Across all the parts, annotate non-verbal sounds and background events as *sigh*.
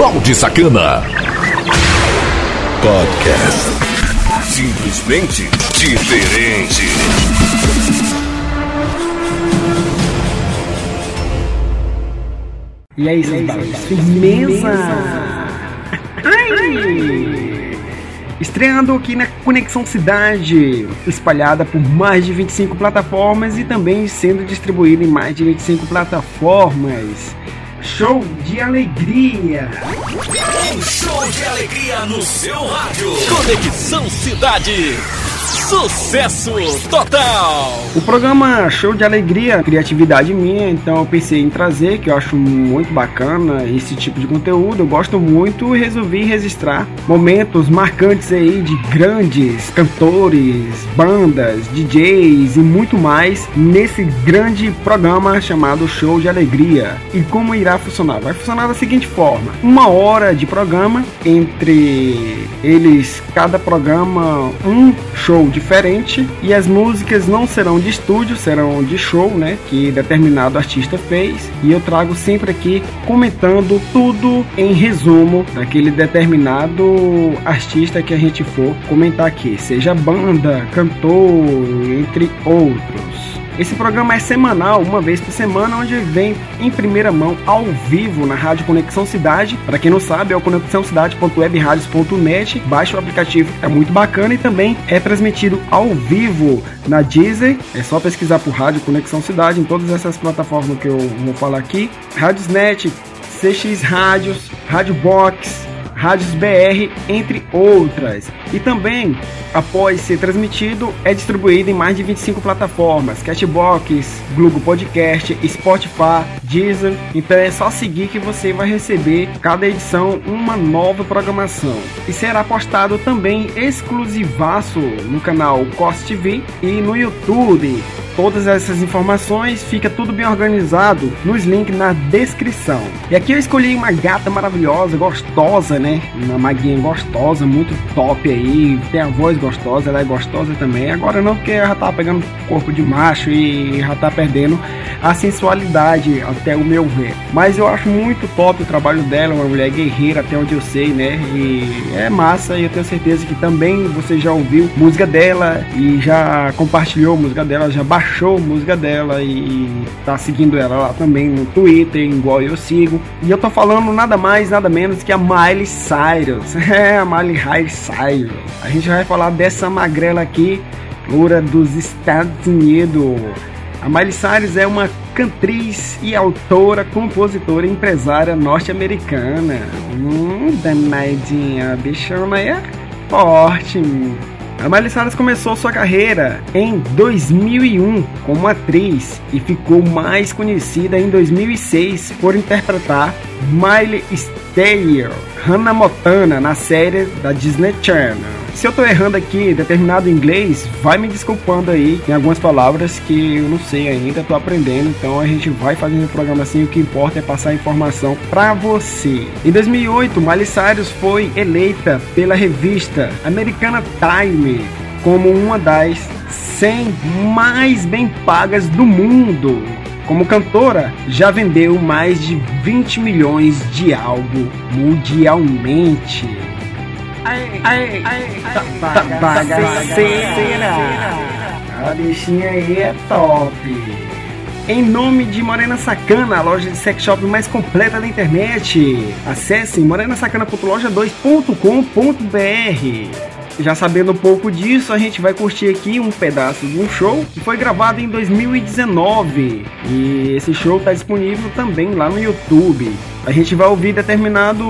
Balde Sacana. Podcast. Simplesmente diferente. E aí, seus baldes? Firmeza! Ai! Estreando aqui na Conexão Cidade, espalhada por mais de 25 plataformas e também sendo distribuída em mais de 25 plataformas. Show de alegria! Um show de alegria no seu rádio. Conexão Cidade. Sucesso total! O programa Show de Alegria, criatividade minha, então eu pensei em trazer, que eu acho muito bacana esse tipo de conteúdo, eu gosto muito e resolvi registrar momentos marcantes aí de grandes cantores, bandas, DJs e muito mais nesse grande programa chamado Show de Alegria. E como irá funcionar? Vai funcionar da seguinte forma: uma hora de programa entre eles, cada programa, um show diferente e as músicas não serão de estúdio, serão de show, né? Que determinado artista fez e eu trago sempre aqui comentando tudo em resumo daquele determinado artista que a gente for comentar aqui, seja banda, cantor, entre outros. Esse programa é semanal, uma vez por semana, onde vem em primeira mão, ao vivo, na Rádio Conexão Cidade. Para quem não sabe, é o conexãocidade.webradios.net. Baixe o aplicativo, é muito bacana e também é transmitido ao vivo na Deezer. É só pesquisar por Rádio Conexão Cidade em todas essas plataformas que eu vou falar aqui. Rádiosnet, CX Rádios, Rádio Box, Rádios BR, entre outras. E também, após ser transmitido, é distribuído em mais de 25 plataformas: Catbox, Google Podcast, Spotify, Deezer. Então é só seguir que você vai receber cada edição uma nova programação. E será postado também exclusivaço no canal Cost TV e no YouTube. Todas essas informações fica tudo bem organizado nos links na descrição. E aqui eu escolhi uma gata maravilhosa, gostosa, né? Uma maguinha gostosa, muito top aí. Tem a voz gostosa, ela é gostosa também. Agora não, porque ela já tá pegando corpo de macho e já tá perdendo a sensualidade, até o meu ver. Mas eu acho muito top o trabalho dela, uma mulher guerreira, até onde eu sei, né? E é massa e eu tenho certeza que também você já ouviu música dela e já compartilhou música dela, já baixou música dela e tá seguindo ela lá também no Twitter, igual eu sigo. E eu tô falando nada mais, nada menos que a Miley Cyrus. *laughs* É, a Miley Cyrus. A gente vai falar dessa magrela aqui, loura dos Estados Unidos. A Miley Cyrus é uma cantriz e autora, compositora e empresária norte-americana. Hum, danadinha, a bichona é forte. A Miley Cyrus começou sua carreira em 2001 como atriz e ficou mais conhecida em 2006 por interpretar Miley Stereo, Hannah Montana na série da Disney Channel. Se eu tô errando aqui determinado inglês, vai me desculpando aí. Tem algumas palavras que eu não sei ainda, tô aprendendo. Então a gente vai fazendo o programa assim. O que importa é passar a informação para você. Em 2008, Miley Cyrus foi eleita pela revista Americana Time como uma das 100 mais bem pagas do mundo. Como cantora, já vendeu mais de 20 milhões de álbum mundialmente. Bagaceira. A bichinha aí é top. Em nome de Morena Sacana, a loja de sex shop mais completa da internet. Acesse morenasacana.loja2.com.br. Já sabendo um pouco disso, a gente vai curtir aqui um pedaço de um show que foi gravado em 2019 e esse show está disponível também lá no YouTube. A gente vai ouvir determinado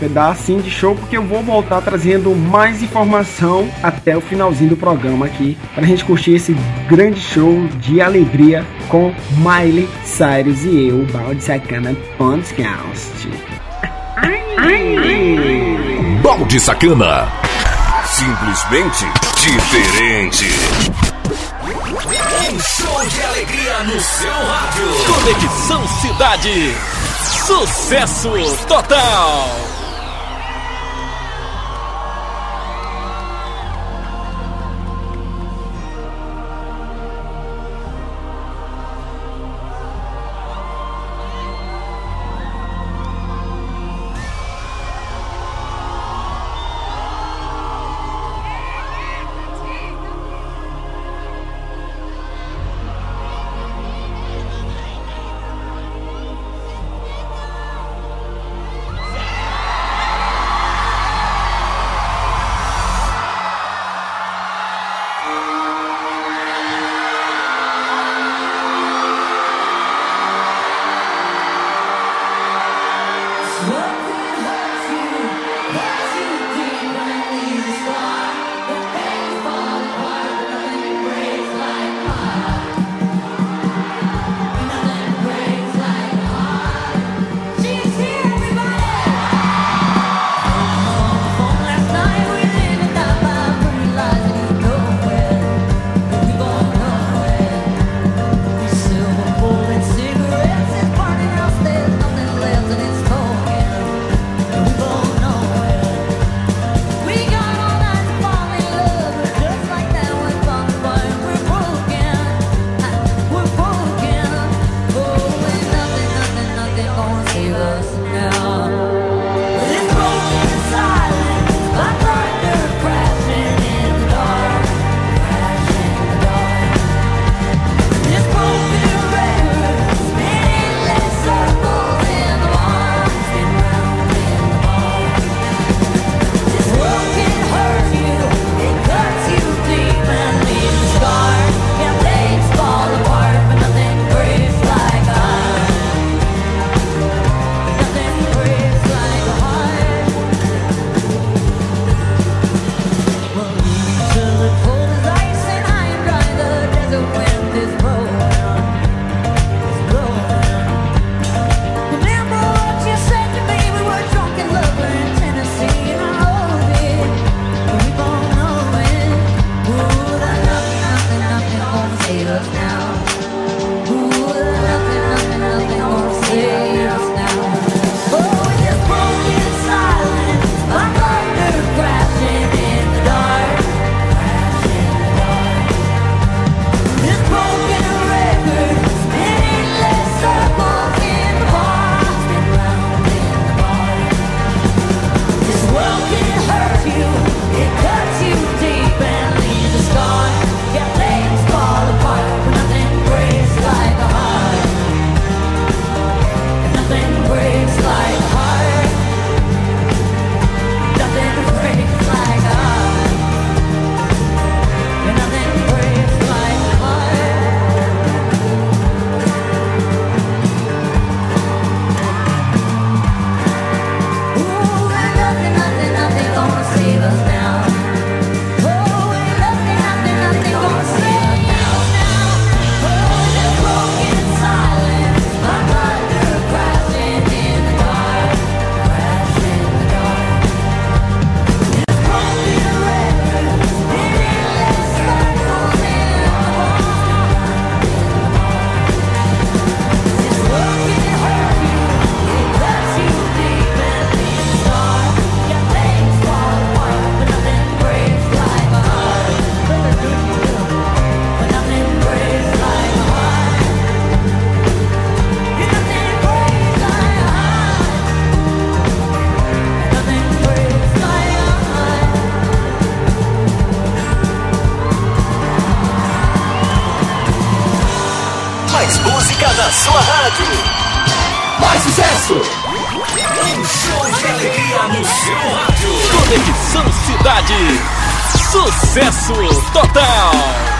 pedacinho de show porque eu vou voltar trazendo mais informação até o finalzinho do programa aqui para a gente curtir esse grande show de alegria com Miley Cyrus e eu, Balde Sacana Podcast. Balde Sacana. Simplesmente diferente. Um show de alegria no seu rádio. Conexão Cidade. Sucesso total. mais sucesso! Um show de alegria no seu rádio! Conexão Cidade! Sucesso total!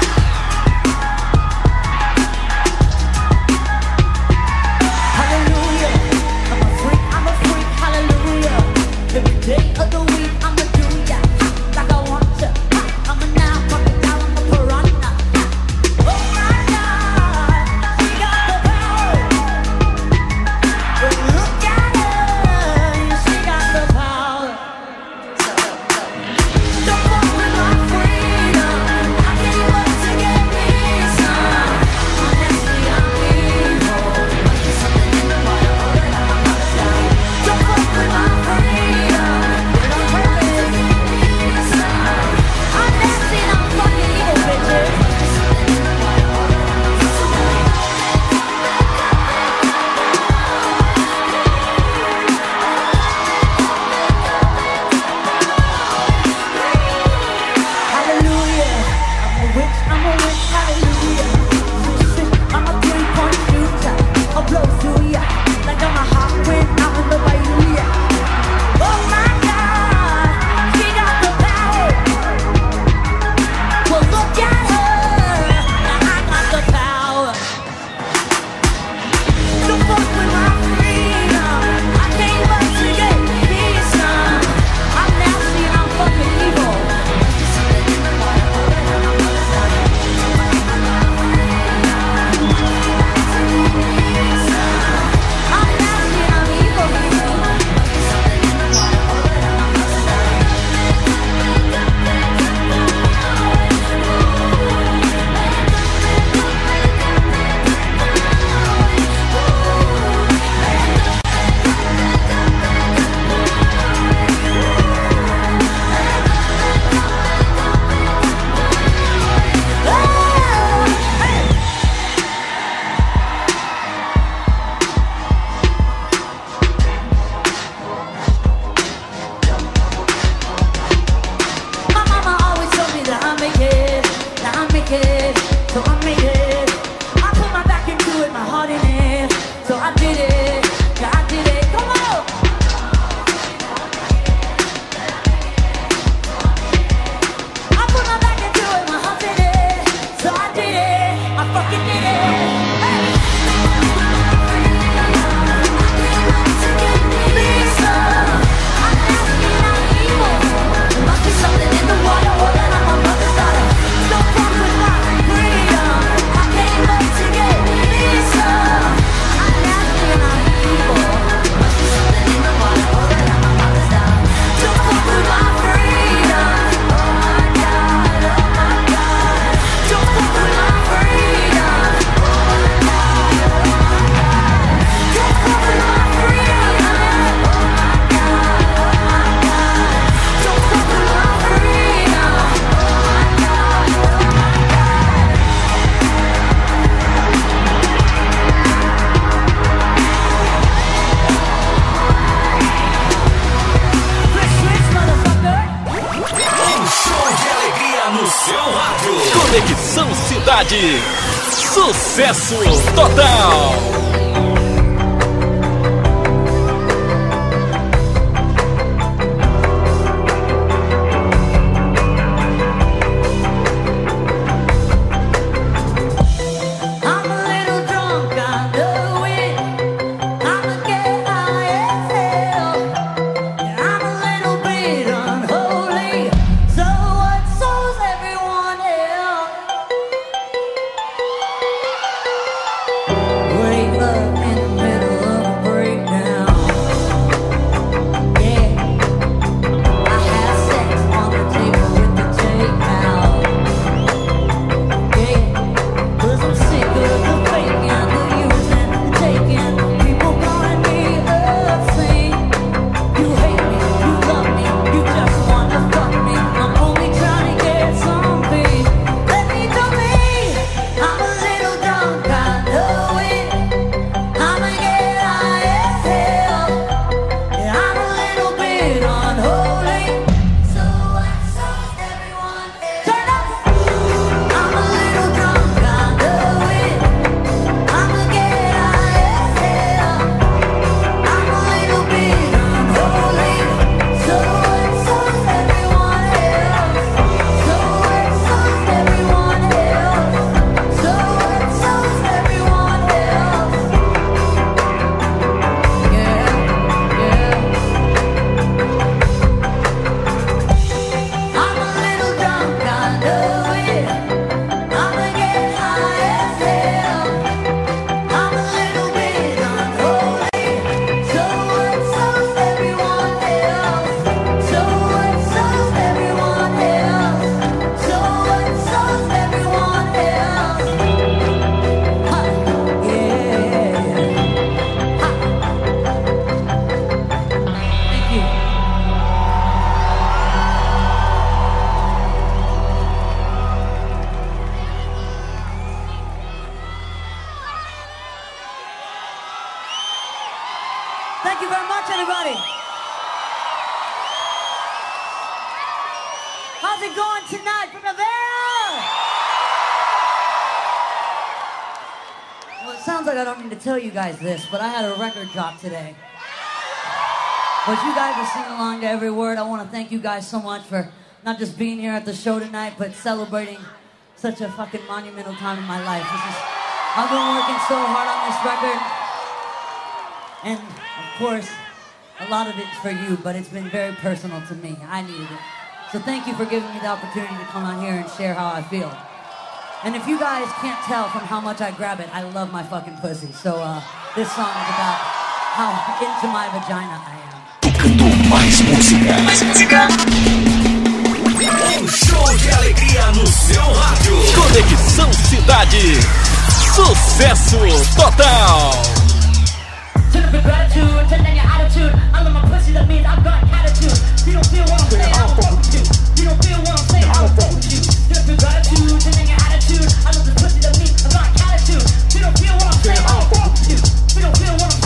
Sucesso total. Guys this, but I had a record drop today. But you guys are singing along to every word. I want to thank you guys so much for not just being here at the show tonight, but celebrating such a fucking monumental time in my life. Is, I've been working so hard on this record. And of course, a lot of it's for you, but it's been very personal to me. I needed it. So thank you for giving me the opportunity to come on here and share how I feel. And if you guys can't tell from how much I grab it, I love my fucking pussy. So uh, this song is about how *laughs* into my vagina I am. Mais música. Um show de alegria no seu rádio. Conexão Cidade. Sucesso total. You don't feel what I'm saying, I don't fuck with you. You don't feel what I'm saying, I don't fuck with you. Pussy, that means I've got attitude. You don't feel what I'm saying, I don't fuck with you.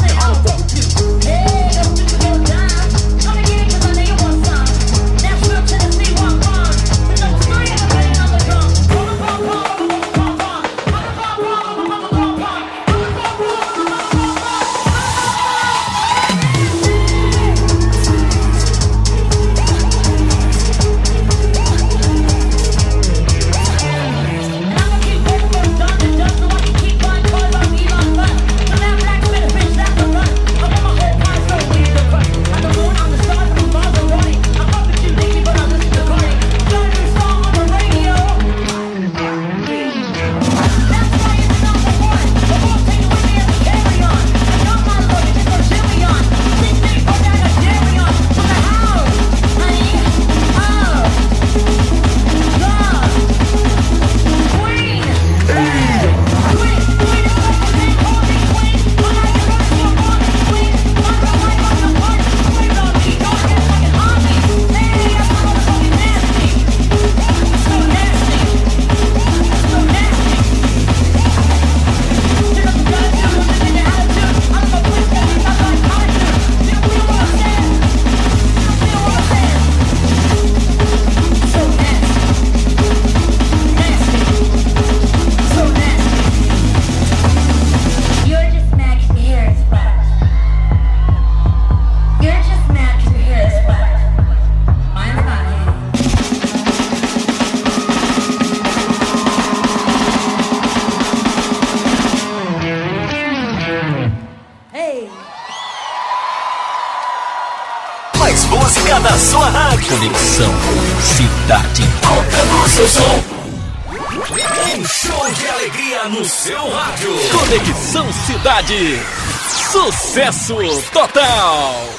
Sucesso total!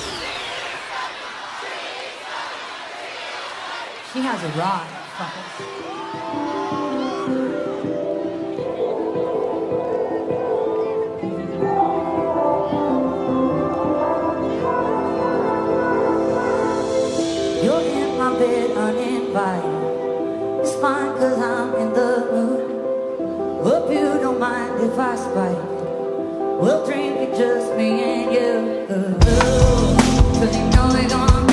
She has a rock, fuckers. cause I'm in the mood. Hope you don't mind if I spite. We'll drink it just me and you. Cause you know we're gonna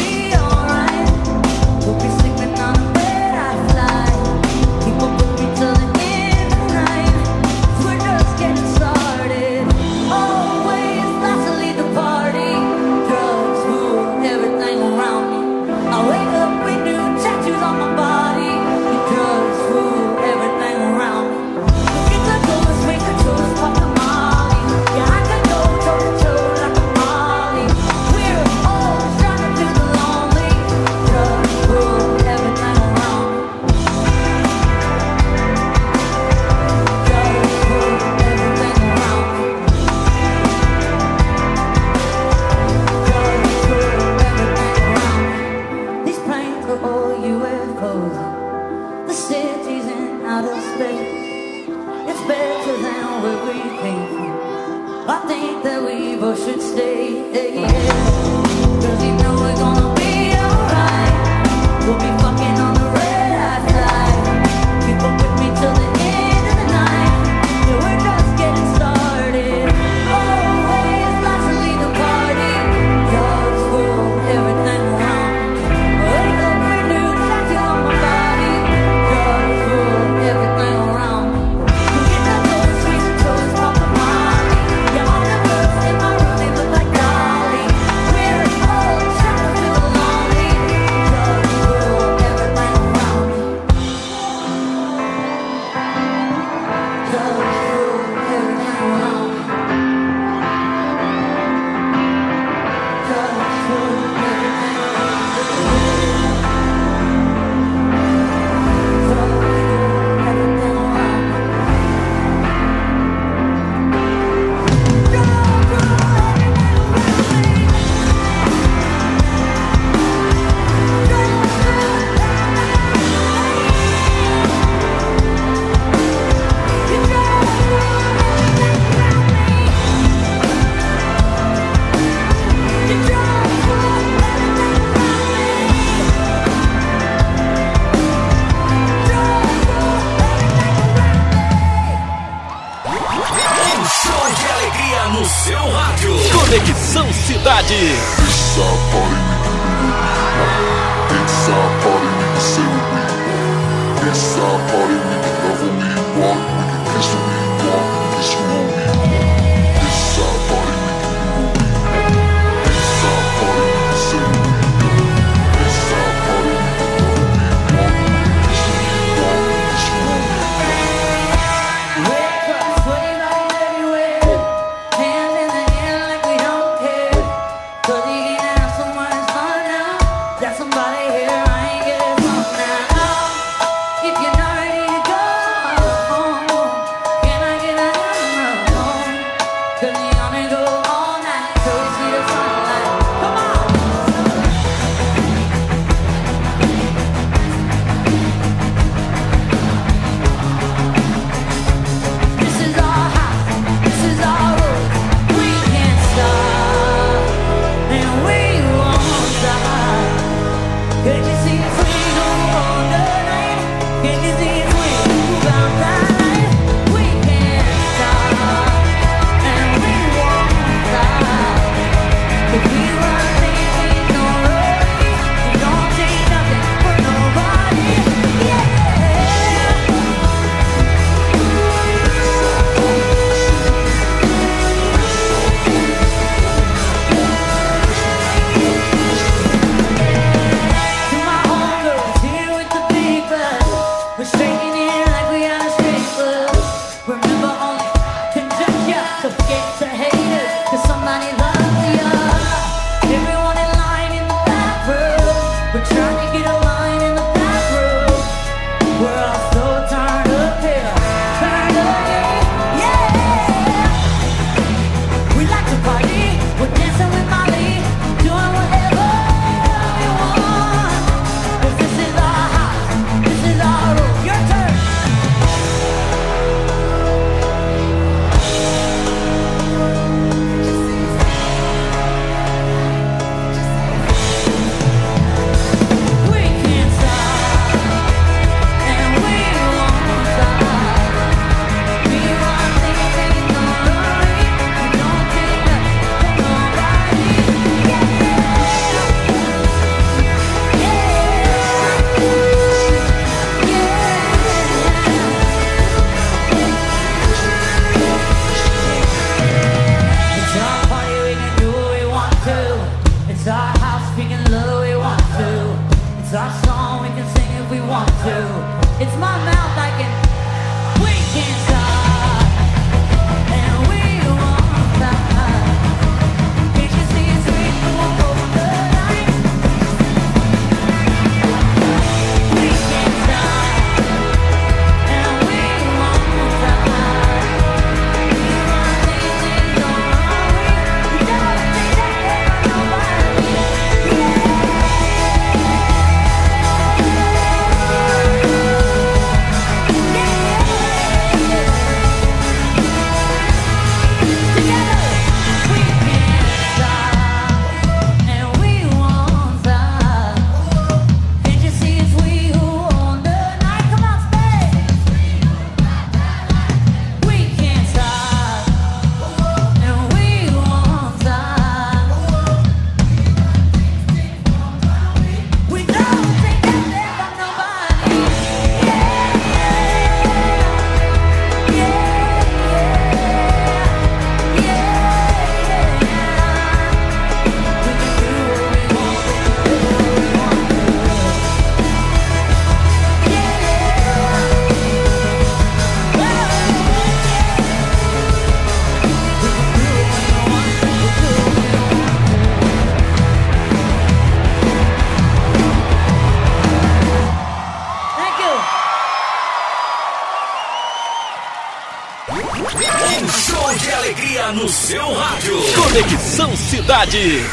Cidade.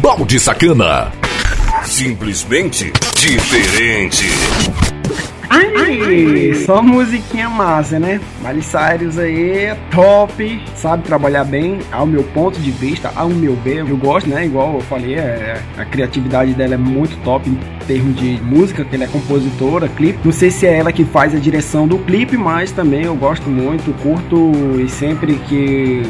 Balde Sacana. Simplesmente diferente. Ai, só musiquinha massa, né? Miley Cyrus aí é top, sabe trabalhar bem, ao meu ponto de vista, ao meu ver, eu gosto, né? Igual eu falei, é, a criatividade dela é muito top em termos de música, que ela é compositora, clipe. Não sei se é ela que faz a direção do clipe, mas também eu gosto muito, curto e sempre que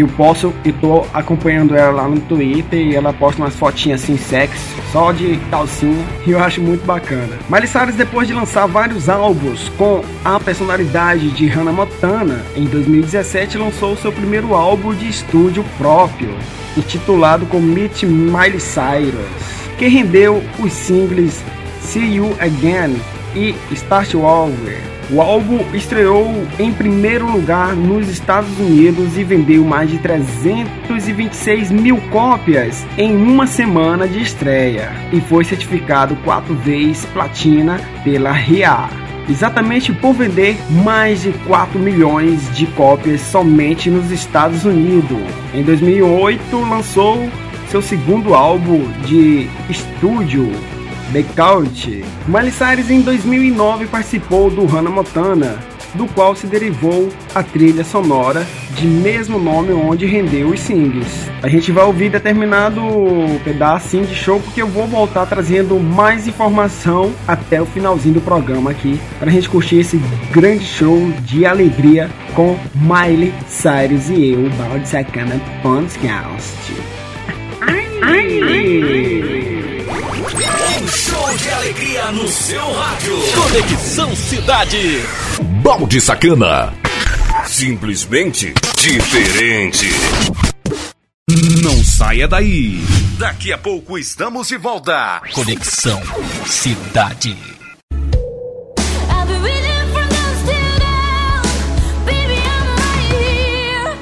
eu posso e tô acompanhando ela lá no Twitter e ela posta umas fotinhas assim sexy, só de calcinha, e eu acho muito bacana. Miley Cyrus depois de lançar vários álbuns com a personalidade de Hannah Montana, em 2017 lançou seu primeiro álbum de estúdio próprio, intitulado como Meet Miley Cyrus, que rendeu os singles See You Again e Start Over. O álbum estreou em primeiro lugar nos Estados Unidos e vendeu mais de 326 mil cópias em uma semana de estreia e foi certificado quatro vezes platina pela RIA. Exatamente por vender mais de 4 milhões de cópias somente nos Estados Unidos. Em 2008 lançou seu segundo álbum de estúdio, Count. Miley Cyrus em 2009 participou do Hannah Montana, do qual se derivou a trilha sonora de mesmo nome onde rendeu os singles. A gente vai ouvir determinado pedacinho de show porque eu vou voltar trazendo mais informação até o finalzinho do programa aqui para a gente curtir esse grande show de alegria com Miley Cyrus e eu, Balde Sacana Podcast. Um de alegria no seu rádio. Conexão Cidade. Balde Sacana. Simplesmente diferente. Não saia daí. Daqui a pouco estamos de volta. Conexão Cidade.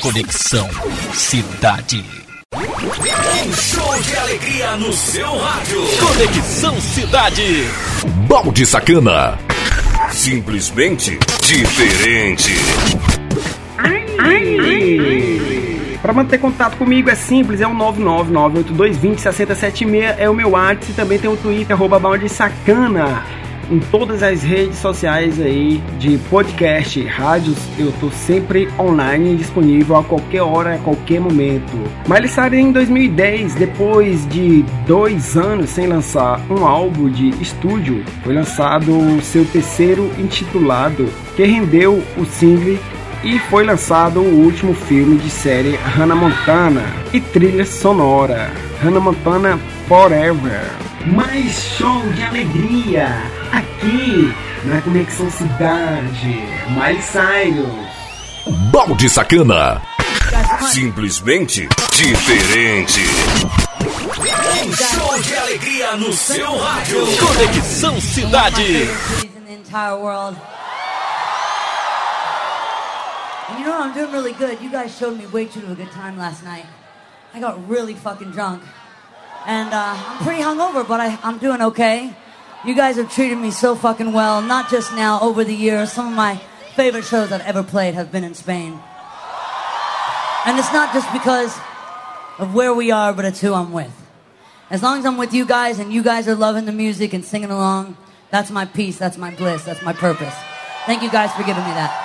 Conexão Cidade. Um show de alegria no seu rádio. Conexão Cidade. Balde Sacana. Simplesmente diferente. Para manter contato comigo é simples, é o 99982206076 é o meu WhatsApp e também tem o Twitter arroba balde sacana. Em todas as redes sociais aí de podcast, rádios, eu tô sempre online disponível a qualquer hora, a qualquer momento. Miley Cyrus em 2010, depois de dois anos sem lançar um álbum de estúdio, foi lançado o seu terceiro intitulado, que rendeu o single e foi lançado o último filme de série Hannah Montana e trilha sonora Hannah Montana Forever. Mais show de alegria aqui na Conexão Cidade. Miley Cyrus. Balde Sacana. Simplesmente diferente. Um show de alegria no seu rádio. Conexão Cidade. And you know what? I'm doing really good. You guys showed me way too of a good time last night. I got really fucking drunk. And uh, I'm pretty hungover, but I, I'm doing okay. You guys have treated me so fucking well, not just now, over the years. Some of my favorite shows I've ever played have been in Spain. And it's not just because of where we are, but it's who I'm with. As long as I'm with you guys and you guys are loving the music and singing along, that's my peace, that's my bliss, that's my purpose. Thank you guys for giving me that.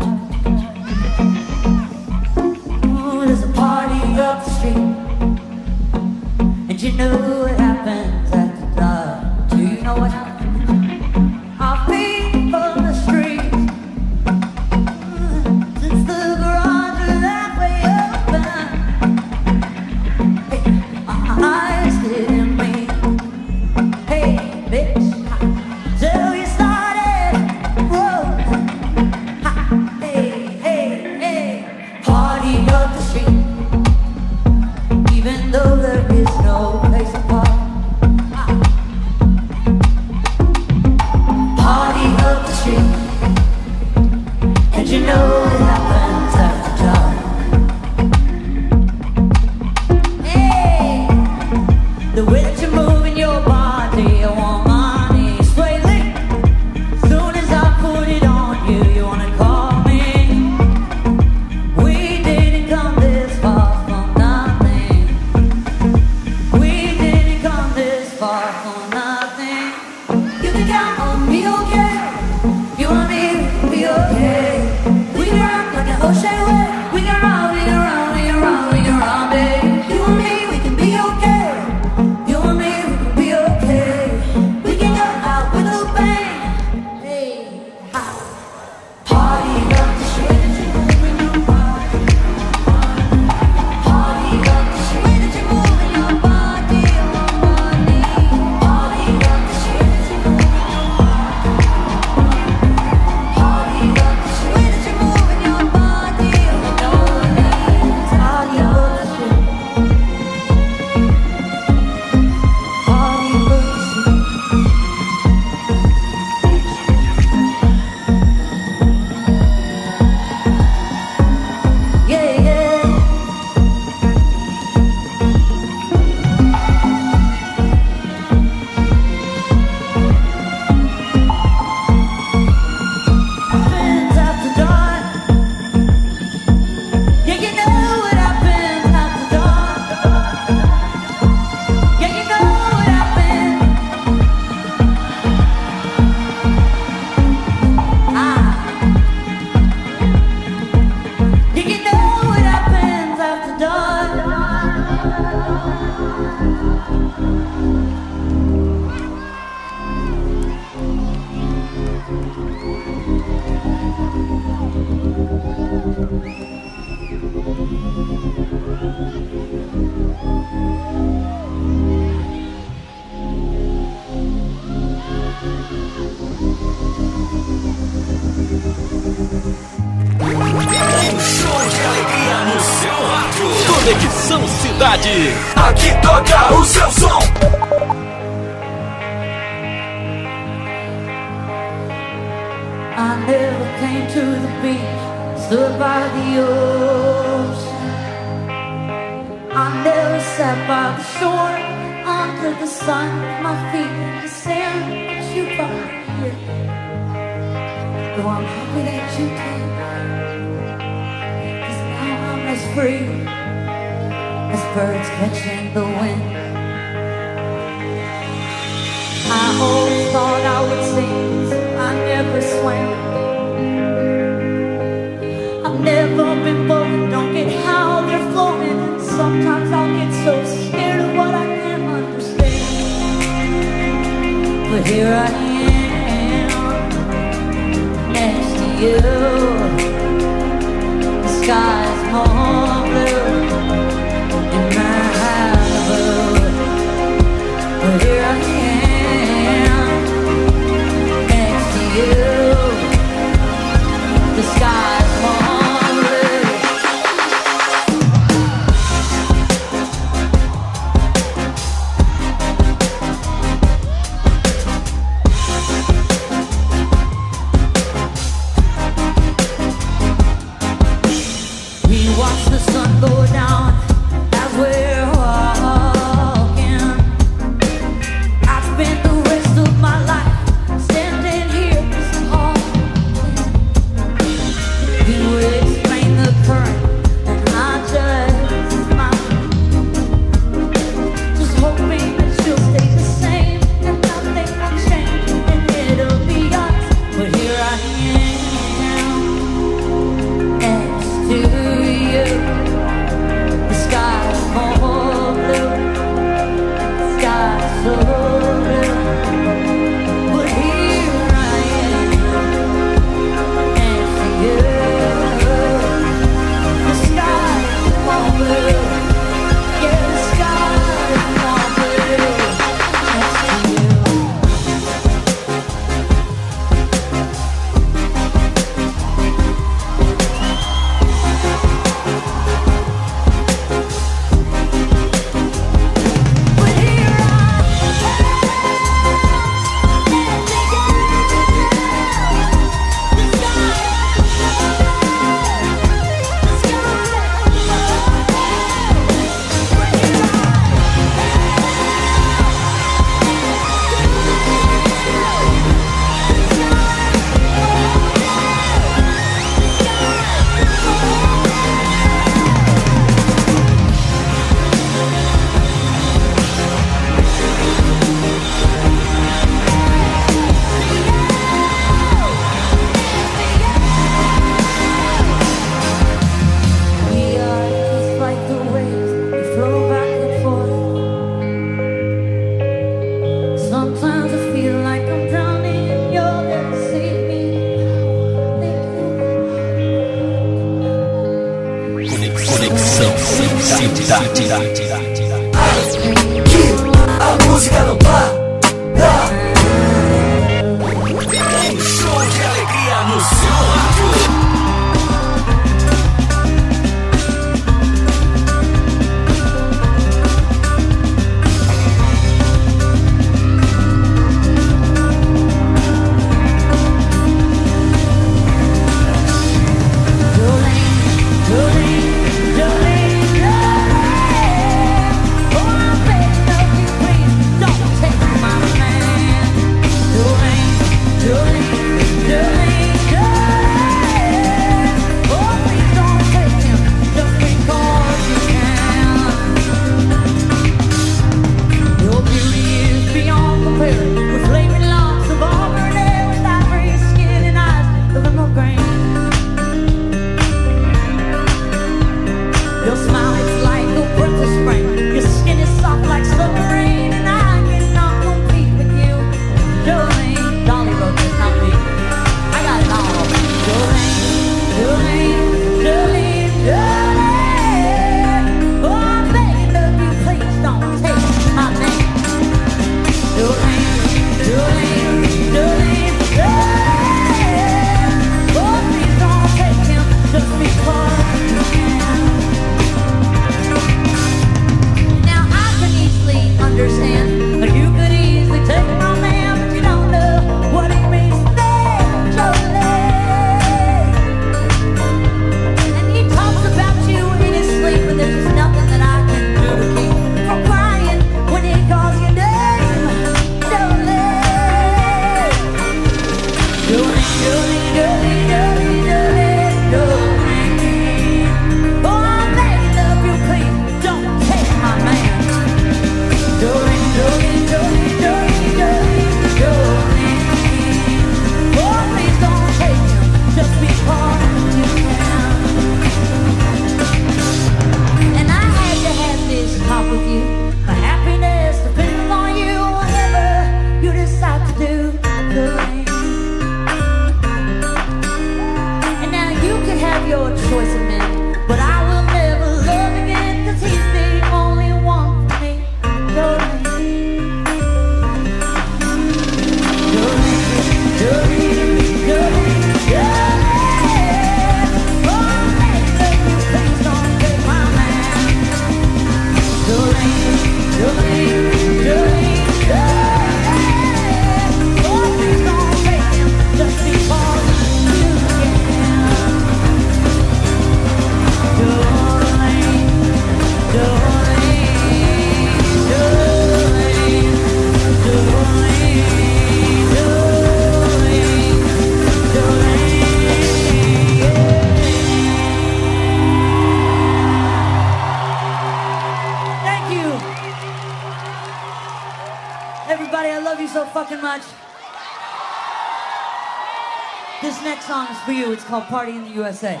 called Party in the USA.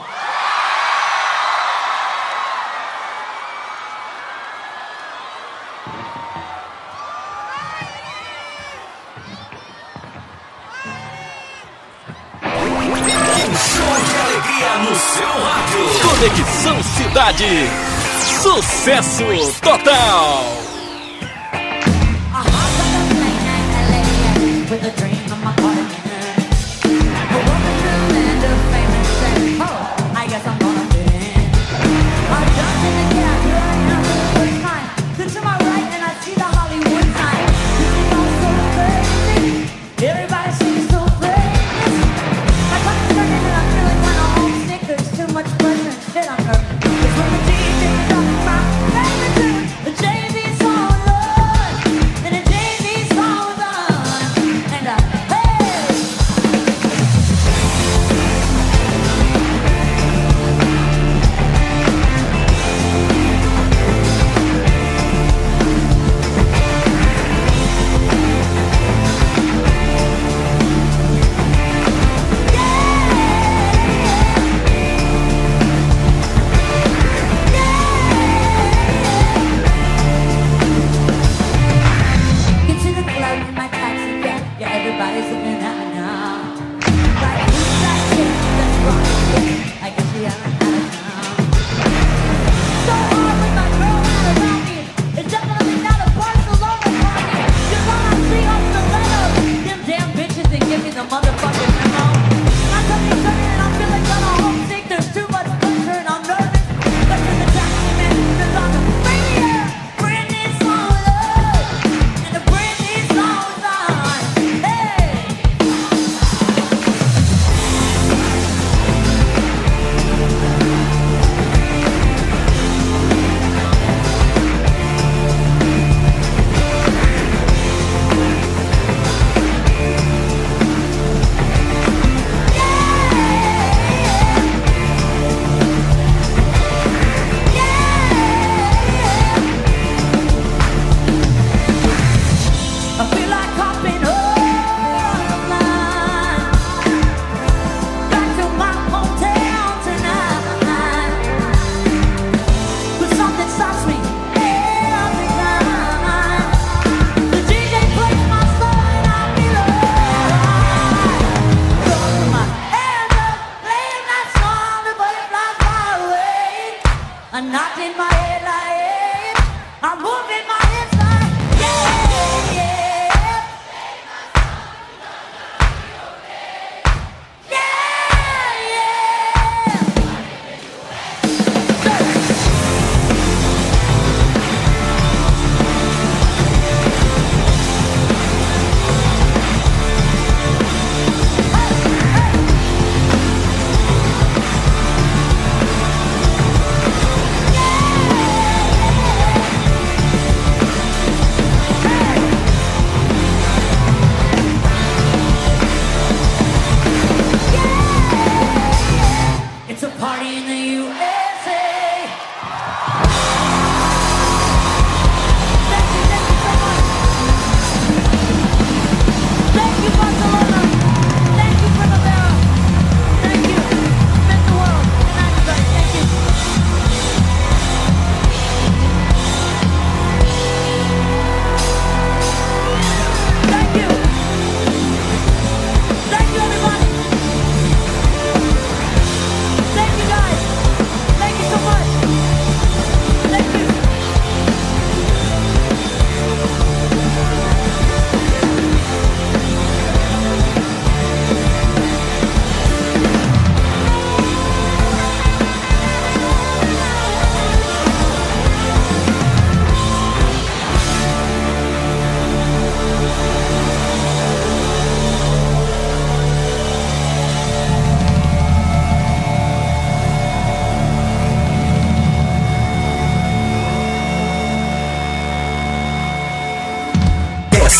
Conexão Cidade. Sucesso total.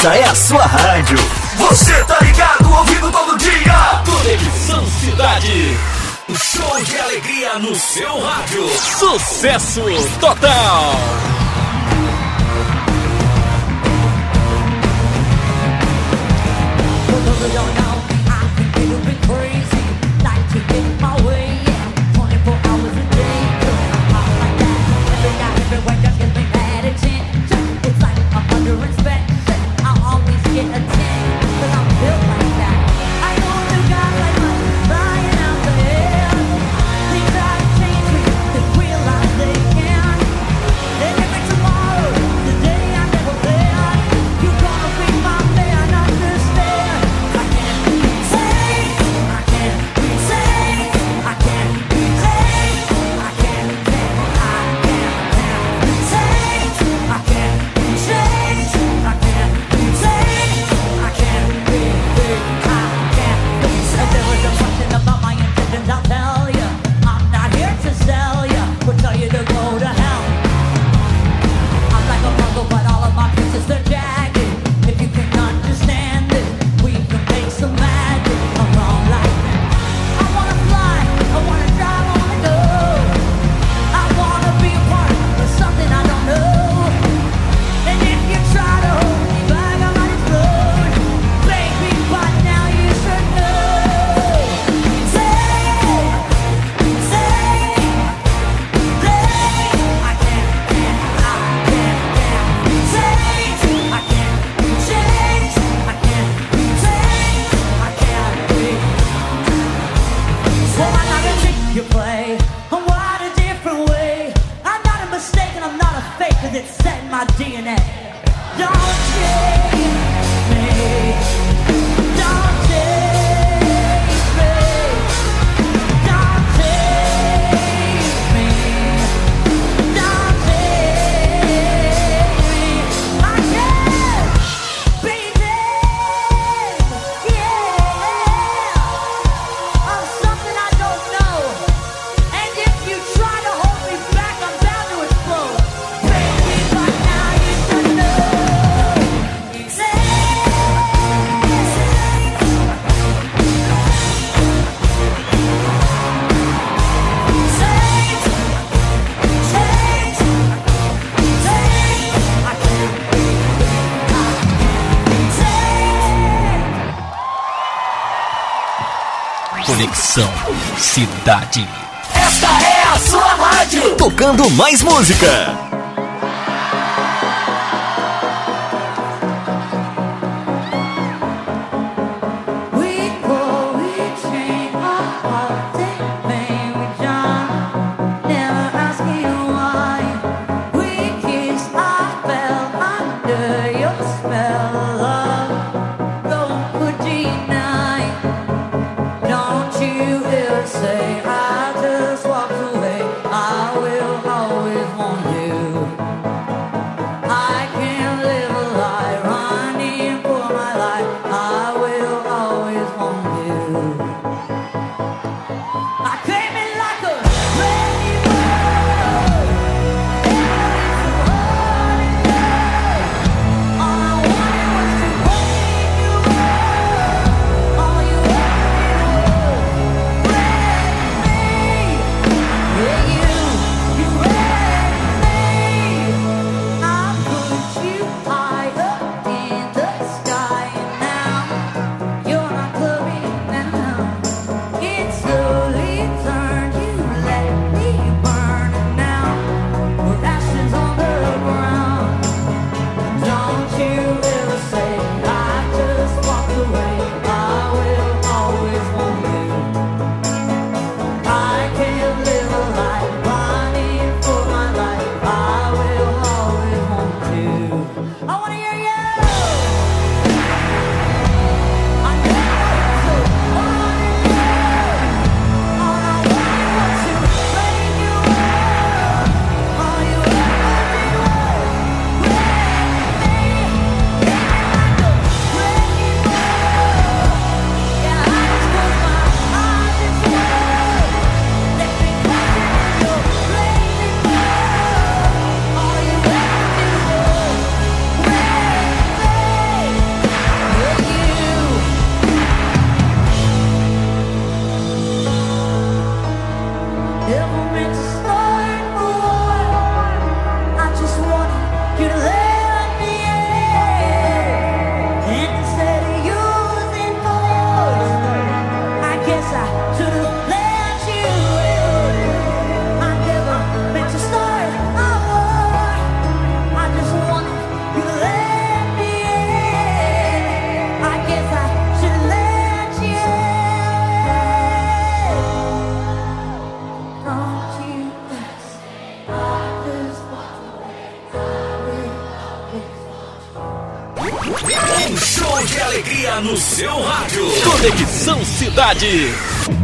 essa é a sua rádio. Você tá ligado, ouvindo todo dia. Conexão Cidade. Um show de alegria no seu rádio. Sucesso total. I think crazy, like to get my way. my DNA. cidade. Esta é a sua rádio. Tocando mais música. Cidade.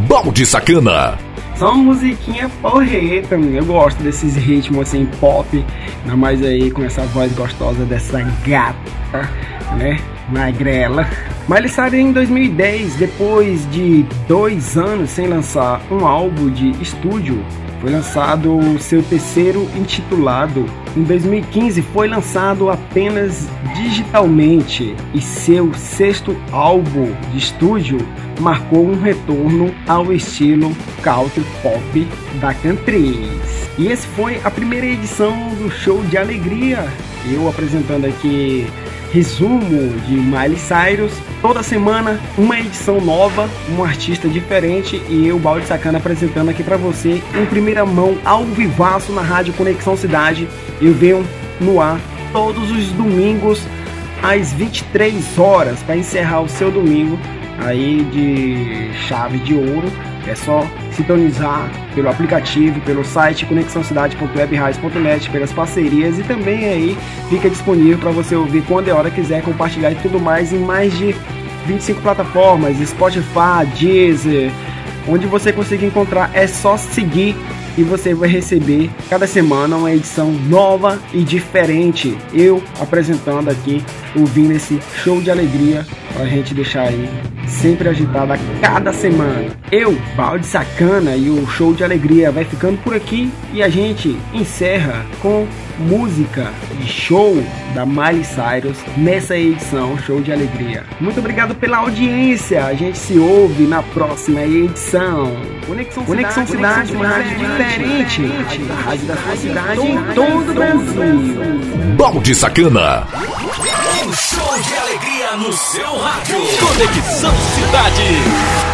Balde Sacana. Só uma musiquinha porreta, eu gosto desses ritmos assim, pop, ainda mais aí com essa voz gostosa dessa gata, né, magrela. Miley Cyrus em 2010, depois de dois anos sem lançar um álbum de estúdio, foi lançado o seu terceiro intitulado. Em 2015 foi lançado apenas digitalmente e seu sexto álbum de estúdio marcou um retorno ao estilo country pop da Cantriz. E esse foi a primeira edição do show de alegria. Eu apresentando aqui resumo de Miley Cyrus. Toda semana uma edição nova, um artista diferente e eu, Balde Sacana, apresentando aqui para você em primeira mão, ao vivaço na Rádio Conexão Cidade. Eu venho no ar todos os domingos às 23 horas para encerrar o seu domingo aí de chave de ouro. É só sintonizar pelo aplicativo, pelo site conexãocidade.webradio.net, pelas parcerias e também aí fica disponível para você ouvir quando é hora quiser compartilhar e tudo mais em mais de 25 plataformas, Spotify, Deezer, onde você conseguir encontrar é só seguir e você vai receber cada semana uma edição nova e diferente. Eu apresentando aqui, ouvindo esse show de alegria pra gente deixar aí sempre agitado a cada semana. Eu, Balde Sacana e o show de alegria vai ficando por aqui e a gente encerra com música de show da Miley Cyrus nessa edição Show de Alegria. Muito obrigado pela audiência. A gente se ouve na próxima edição. Conexão, Conexão Cidade, uma rádio diferente. A rádio da sua cidade em todo o Brasil. Balde Sacana. Um show de alegria no seu rádio. Conexão Cidade.